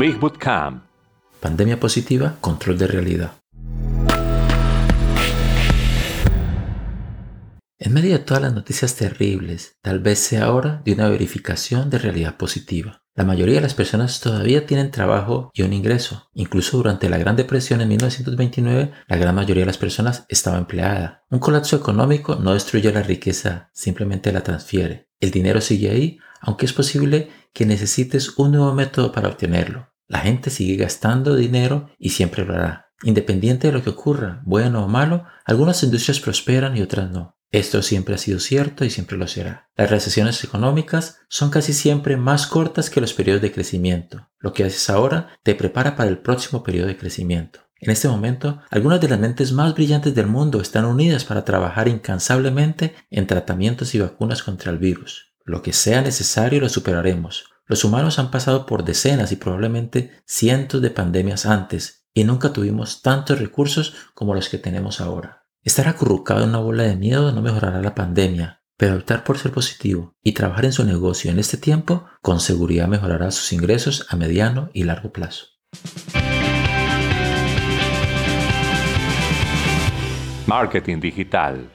Big. Pandemia positiva, control de realidad. En medio de todas las noticias terribles, tal vez sea hora de una verificación de realidad positiva. La mayoría de las personas todavía tienen trabajo y un ingreso. Incluso durante la Gran Depresión en 1929, la gran mayoría de las personas estaba empleada. Un colapso económico no destruye la riqueza, simplemente la transfiere. El dinero sigue ahí, aunque es posible que necesites un nuevo método para obtenerlo. La gente sigue gastando dinero y siempre lo hará. Independiente de lo que ocurra, bueno o malo, algunas industrias prosperan y otras no. Esto siempre ha sido cierto y siempre lo será. Las recesiones económicas son casi siempre más cortas que los periodos de crecimiento. Lo que haces ahora te prepara para el próximo periodo de crecimiento. En este momento, algunas de las mentes más brillantes del mundo están unidas para trabajar incansablemente en tratamientos y vacunas contra el virus. Lo que sea necesario lo superaremos. Los humanos han pasado por decenas y probablemente cientos de pandemias antes y nunca tuvimos tantos recursos como los que tenemos ahora. Estar acurrucado en una bola de miedo no mejorará la pandemia, pero optar por ser positivo y trabajar en su negocio en este tiempo con seguridad mejorará sus ingresos a mediano y largo plazo. Marketing digital